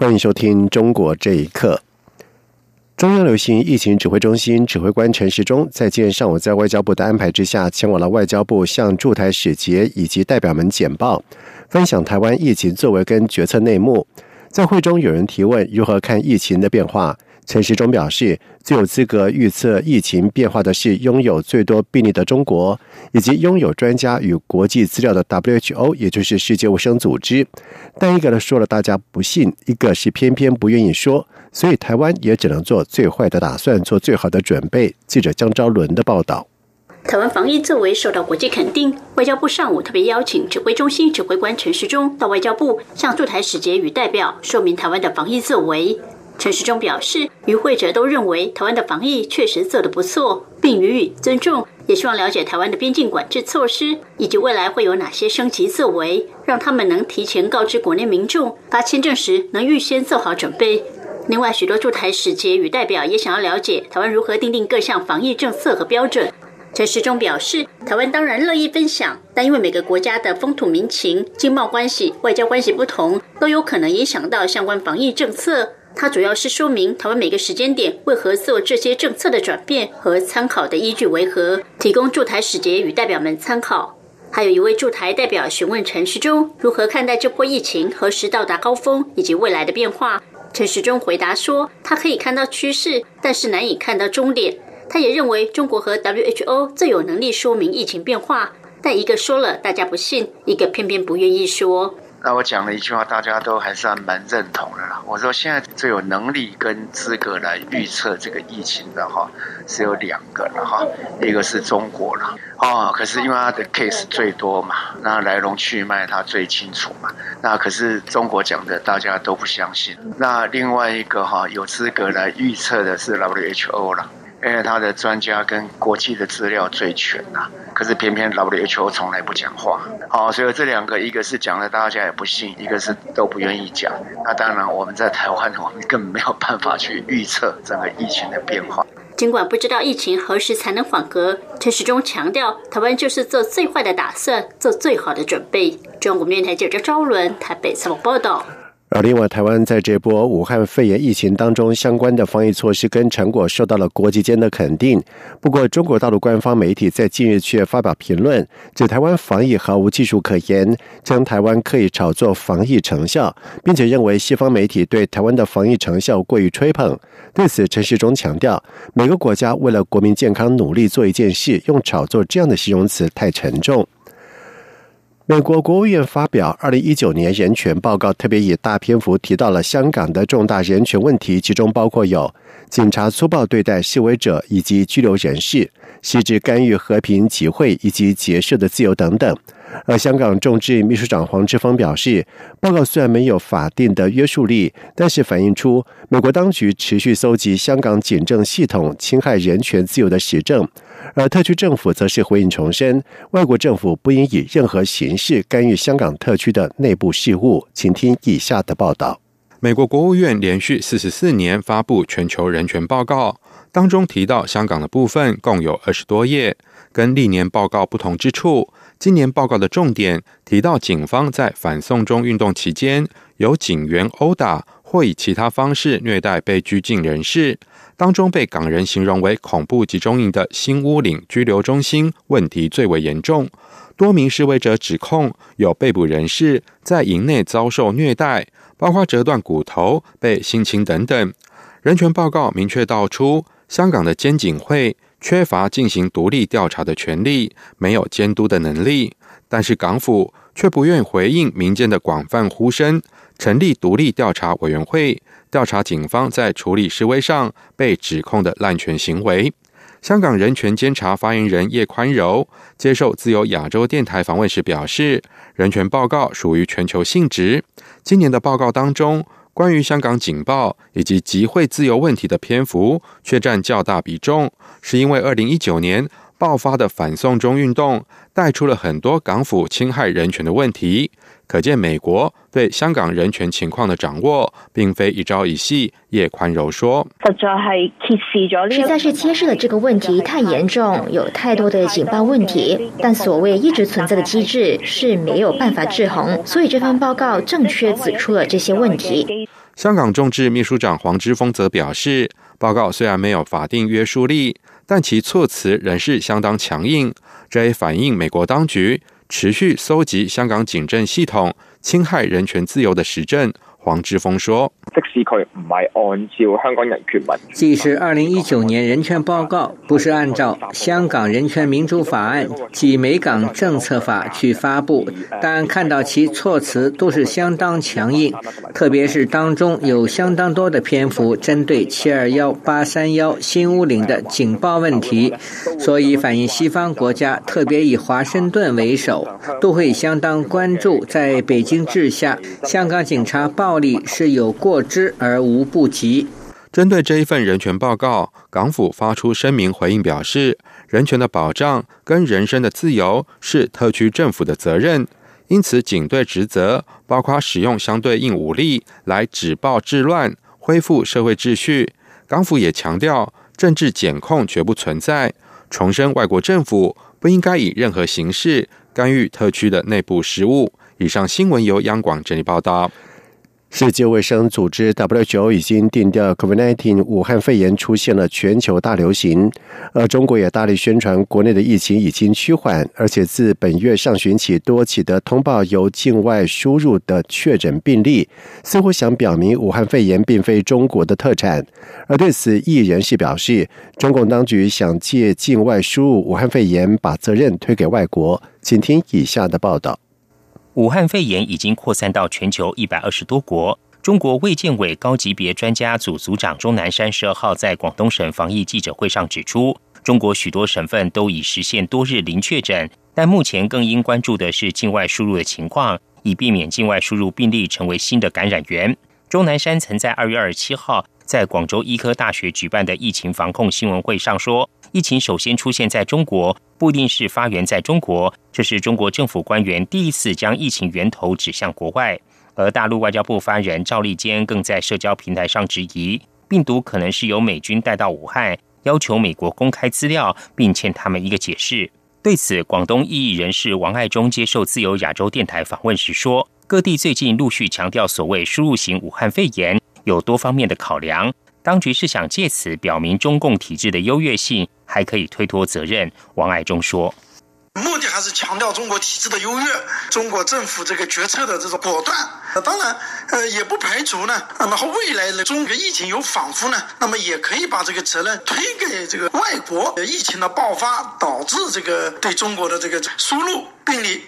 欢迎收听《中国这一刻》。中央流行疫情指挥中心指挥官陈时中在今天上午在外交部的安排之下，前往了外交部，向驻台使节以及代表们简报，分享台湾疫情作为跟决策内幕。在会中，有人提问如何看疫情的变化。陈时中表示，最有资格预测疫情变化的是拥有最多病例的中国，以及拥有专家与国际资料的 WHO，也就是世界卫生组织。但一个呢说了大家不信，一个是偏偏不愿意说，所以台湾也只能做最坏的打算，做最好的准备。记者江昭伦的报道。台湾防疫作为受到国际肯定，外交部上午特别邀请指挥中心指挥官陈时中到外交部，向驻台使节与代表说明台湾的防疫作为。陈时中表示，与会者都认为台湾的防疫确实做得不错，并予以尊重，也希望了解台湾的边境管制措施以及未来会有哪些升级作为，让他们能提前告知国内民众，发签证时能预先做好准备。另外，许多驻台使节与代表也想要了解台湾如何订定各项防疫政策和标准。陈时中表示，台湾当然乐意分享，但因为每个国家的风土民情、经贸关系、外交关系不同，都有可能影响到相关防疫政策。它主要是说明台湾每个时间点为何做这些政策的转变和参考的依据为何，提供驻台使节与代表们参考。还有一位驻台代表询问陈时中如何看待这波疫情何时到达高峰以及未来的变化。陈时中回答说，他可以看到趋势，但是难以看到终点。他也认为中国和 WHO 最有能力说明疫情变化，但一个说了大家不信，一个偏偏不愿意说。那我讲了一句话，大家都还算蛮认同的啦。我说现在最有能力跟资格来预测这个疫情的哈，是有两个了哈，一个是中国了哦，可是因为它的 case 最多嘛，那来龙去脉它最清楚嘛，那可是中国讲的大家都不相信。那另外一个哈，有资格来预测的是 WHO 了。因为他的专家跟国际的资料最全呐，可是偏偏 WHO 从来不讲话，好，所以这两个一个是讲了大家也不信，一个是都不愿意讲。那当然我们在台湾，我们根本没有办法去预测整个疫情的变化。尽管不知道疫情何时才能缓和，陈时中强调，台湾就是做最坏的打算，做最好的准备。中国面台记者赵伦台北采访报道。而另外，台湾在这波武汉肺炎疫情当中，相关的防疫措施跟成果受到了国际间的肯定。不过，中国大陆官方媒体在近日却发表评论，指台湾防疫毫无技术可言，称台湾刻意炒作防疫成效，并且认为西方媒体对台湾的防疫成效过于吹捧。对此，陈时中强调，每个国家为了国民健康努力做一件事，用炒作这样的形容词太沉重。美国国务院发表二零一九年人权报告，特别以大篇幅提到了香港的重大人权问题，其中包括有警察粗暴对待示威者以及拘留人士，实质干预和平集会以及结社的自由等等。而香港众志秘书长黄之锋表示，报告虽然没有法定的约束力，但是反映出美国当局持续搜集香港警政系统侵害人权自由的实证。而特区政府则是回应重申，外国政府不应以任何形式干预香港特区的内部事务。请听以下的报道：美国国务院连续四十四年发布全球人权报告，当中提到香港的部分共有二十多页。跟历年报告不同之处，今年报告的重点提到警方在反送中运动期间有警员殴打或以其他方式虐待被拘禁人士。当中被港人形容为恐怖集中营的新屋岭拘留中心问题最为严重，多名示威者指控有被捕人士在营内遭受虐待，包括折断骨头、被性侵等等。人权报告明确道出，香港的监警会缺乏进行独立调查的权利，没有监督的能力，但是港府却不愿回应民间的广泛呼声，成立独立调查委员会。调查警方在处理示威上被指控的滥权行为。香港人权监察发言人叶宽柔接受自由亚洲电台访问时表示，人权报告属于全球性质。今年的报告当中，关于香港警报以及集会自由问题的篇幅却占较大比重，是因为二零一九年爆发的反送中运动带出了很多港府侵害人权的问题。可见，美国对香港人权情况的掌握，并非一朝一夕。叶宽柔说：“实在係揭示咗，实在是揭示了这个问题太严重，有太多的警报问题。但所谓一直存在的机制是没有办法制衡，所以这份报告正确指出了这些问题。”香港众志秘书长黄之锋则表示，报告虽然没有法定约束力，但其措辞仍是相当强硬，这也反映美国当局。持续搜集香港警政系统侵害人权自由的实证。黄之锋说：“即使佢唔系按照香港人权民，即使二零一九年人权报告不是按照香港人权民主法案及美港政策法去发布，但看到其措辞都是相当强硬，特别是当中有相当多的篇幅针对七二幺八三幺新屋岭的警报问题，所以反映西方国家，特别以华盛顿为首，都会相当关注在北京治下香港警察报。”暴力是有过之而无不及。针对这一份人权报告，港府发出声明回应，表示人权的保障跟人身的自由是特区政府的责任，因此警队职责包括使用相对应武力来止暴制乱、恢复社会秩序。港府也强调，政治检控绝不存在，重申外国政府不应该以任何形式干预特区的内部事务。以上新闻由央广整理报道。世界卫生组织 WHO 已经定调，COVID-19 武汉肺炎出现了全球大流行，而中国也大力宣传国内的疫情已经趋缓，而且自本月上旬起多起的通报由境外输入的确诊病例，似乎想表明武汉肺炎并非中国的特产。而对此，异人士表示，中共当局想借境外输入武汉肺炎，把责任推给外国。请听以下的报道。武汉肺炎已经扩散到全球一百二十多国。中国卫健委高级别专家组组长钟南山十二号在广东省防疫记者会上指出，中国许多省份都已实现多日零确诊，但目前更应关注的是境外输入的情况，以避免境外输入病例成为新的感染源。钟南山曾在二月二十七号在广州医科大学举办的疫情防控新闻会上说。疫情首先出现在中国，不一定是发源在中国。这是中国政府官员第一次将疫情源头指向国外。而大陆外交部发言人赵立坚更在社交平台上质疑，病毒可能是由美军带到武汉，要求美国公开资料，并欠他们一个解释。对此，广东异议人士王爱忠接受自由亚洲电台访问时说：“各地最近陆续强调所谓输入型武汉肺炎，有多方面的考量。”当局是想借此表明中共体制的优越性，还可以推脱责任。王爱忠说：“目的还是强调中国体制的优越，中国政府这个决策的这种果断。当然，呃，也不排除呢，那么未来的中国疫情有反复呢，那么也可以把这个责任推给这个外国疫情的爆发导致这个对中国的这个输入病例。”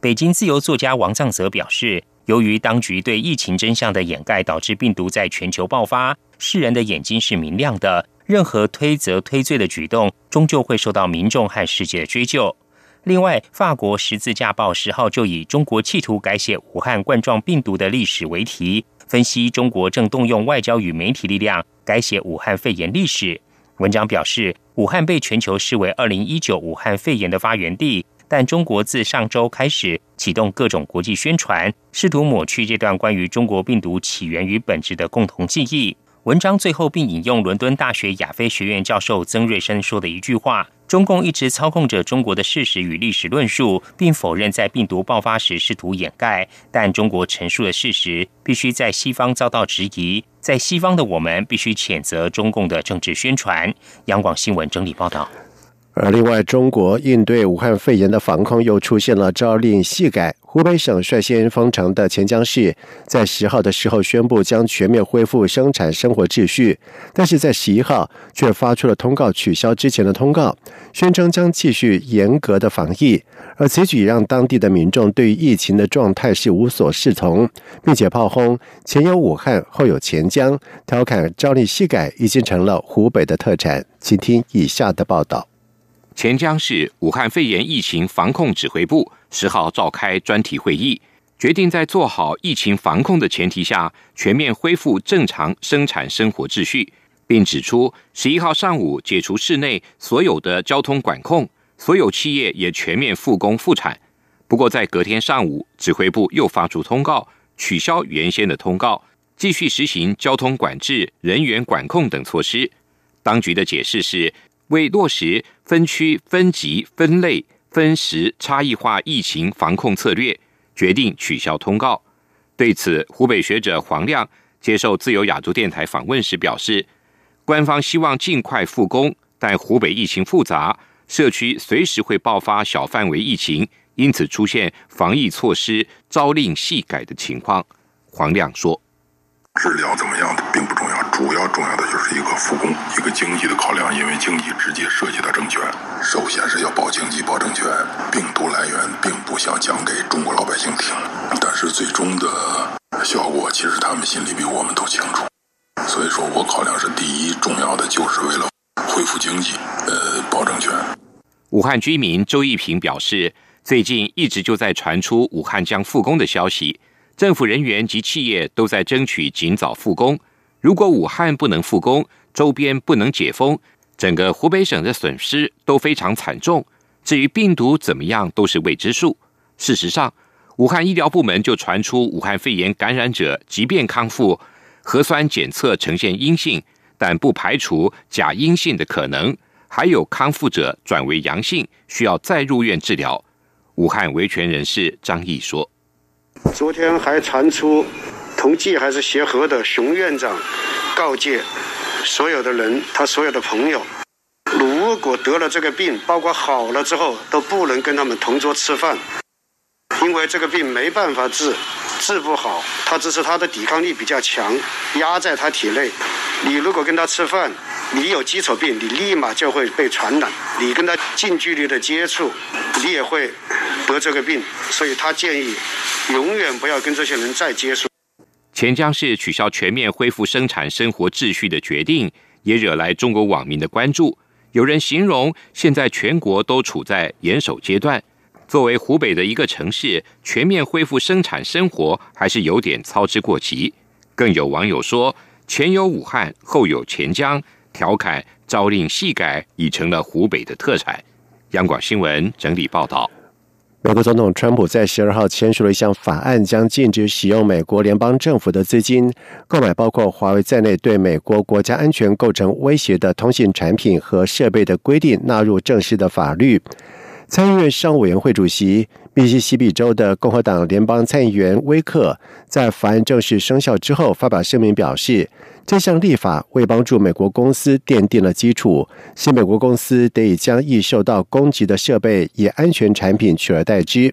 北京自由作家王藏泽表示，由于当局对疫情真相的掩盖，导致病毒在全球爆发。世人的眼睛是明亮的，任何推责推罪的举动，终究会受到民众和世界的追究。另外，法国十字架报十号就以“中国企图改写武汉冠状病毒的历史”为题，分析中国正动用外交与媒体力量改写武汉肺炎历史。文章表示，武汉被全球视为二零一九武汉肺炎的发源地，但中国自上周开始启动各种国际宣传，试图抹去这段关于中国病毒起源与本质的共同记忆。文章最后并引用伦敦大学亚非学院教授曾瑞生说的一句话：“中共一直操控着中国的事实与历史论述，并否认在病毒爆发时试图掩盖。但中国陈述的事实必须在西方遭到质疑，在西方的我们必须谴责中共的政治宣传。”央广新闻整理报道。而另外，中国应对武汉肺炎的防控又出现了朝令夕改。湖北省率先封城的钱江市，在十号的时候宣布将全面恢复生产生活秩序，但是在十一号却发出了通告，取消之前的通告，宣称将继续严格的防疫。而此举让当地的民众对于疫情的状态是无所适从，并且炮轰前有武汉，后有钱江，调侃朝令夕改已经成了湖北的特产。请听以下的报道。钱江市武汉肺炎疫情防控指挥部十号召开专题会议，决定在做好疫情防控的前提下，全面恢复正常生产生活秩序，并指出十一号上午解除市内所有的交通管控，所有企业也全面复工复产。不过，在隔天上午，指挥部又发出通告，取消原先的通告，继续实行交通管制、人员管控等措施。当局的解释是，为落实分区、分级、分类、分时差异化疫情防控策略。决定取消通告。对此，湖北学者黄亮接受自由亚洲电台访问时表示，官方希望尽快复工，但湖北疫情复杂，社区随时会爆发小范围疫情，因此出现防疫措施朝令夕改的情况。黄亮说。质量怎么样并不重要，主要重要的就是一个复工，一个经济的考量，因为经济直接涉及到政权。首先是要保经济、保政权。病毒来源并不想讲给中国老百姓听，但是最终的效果其实他们心里比我们都清楚。所以说我考量是第一重要的，就是为了恢复经济，呃，保政权。武汉居民周一平表示，最近一直就在传出武汉将复工的消息。政府人员及企业都在争取尽早复工。如果武汉不能复工，周边不能解封，整个湖北省的损失都非常惨重。至于病毒怎么样，都是未知数。事实上，武汉医疗部门就传出，武汉肺炎感染者即便康复，核酸检测呈现阴性，但不排除假阴性的可能，还有康复者转为阳性，需要再入院治疗。武汉维权人士张毅说。昨天还传出，同济还是协和的熊院长告诫所有的人，他所有的朋友，如果得了这个病，包括好了之后，都不能跟他们同桌吃饭，因为这个病没办法治，治不好，他只是他的抵抗力比较强，压在他体内。你如果跟他吃饭，你有基础病，你立马就会被传染。你跟他近距离的接触，你也会得这个病。所以他建议。永远不要跟这些人再接触。钱江市取消全面恢复生产生活秩序的决定，也惹来中国网民的关注。有人形容，现在全国都处在严守阶段。作为湖北的一个城市，全面恢复生产生活还是有点操之过急。更有网友说，前有武汉，后有钱江，调侃朝令夕改已成了湖北的特产。央广新闻整理报道。美国总统川普在十二号签署了一项法案，将禁止使用美国联邦政府的资金购买包括华为在内对美国国家安全构成威胁的通信产品和设备的规定纳入正式的法律。参议院商务委员会主席、密西西比州的共和党联邦参议员威克在法案正式生效之后发表声明表示。这项立法为帮助美国公司奠定了基础，使美国公司得以将易受到攻击的设备以安全产品取而代之。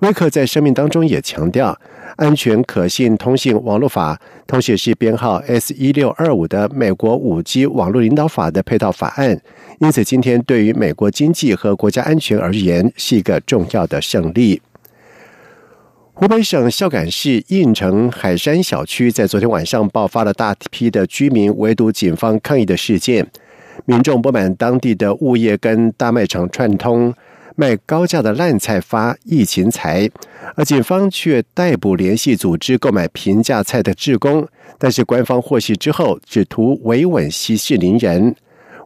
威克在声明当中也强调，安全可信通信网络法，同时是编号 S 一六二五的美国五 G 网络领导法的配套法案。因此，今天对于美国经济和国家安全而言，是一个重要的胜利。湖北省孝感市应城海山小区在昨天晚上爆发了大批的居民围堵警方抗议的事件，民众不满当地的物业跟大卖场串通，卖高价的烂菜发疫情财，而警方却逮捕联系组织购买平价菜的职工，但是官方获悉之后，只图维稳息事宁人。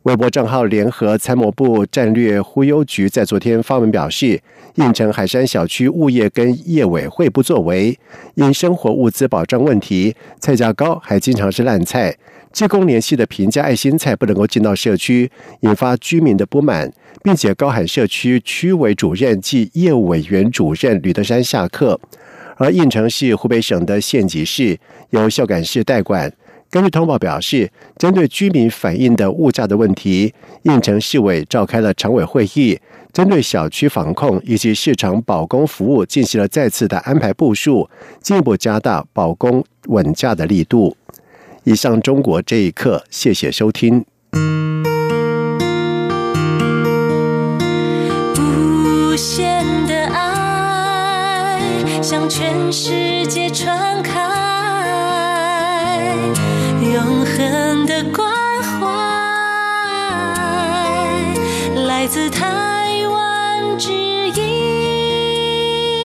微博账号联合参谋部战略忽悠局在昨天发文表示，应城海山小区物业跟业委会不作为，因生活物资保障问题，菜价高，还经常是烂菜。职工联系的平价爱心菜不能够进到社区，引发居民的不满，并且高喊社区区委主任暨业务委员主任吕德山下课。而应城是湖北省的县级市，由孝感市代管。根据通报表示，针对居民反映的物价的问题，应城市委召开了常委会议，针对小区防控以及市场保供服务进行了再次的安排部署，进一步加大保供稳价的力度。以上，中国这一刻，谢谢收听。无限的爱向全世界传开。永恒的关怀，来自他。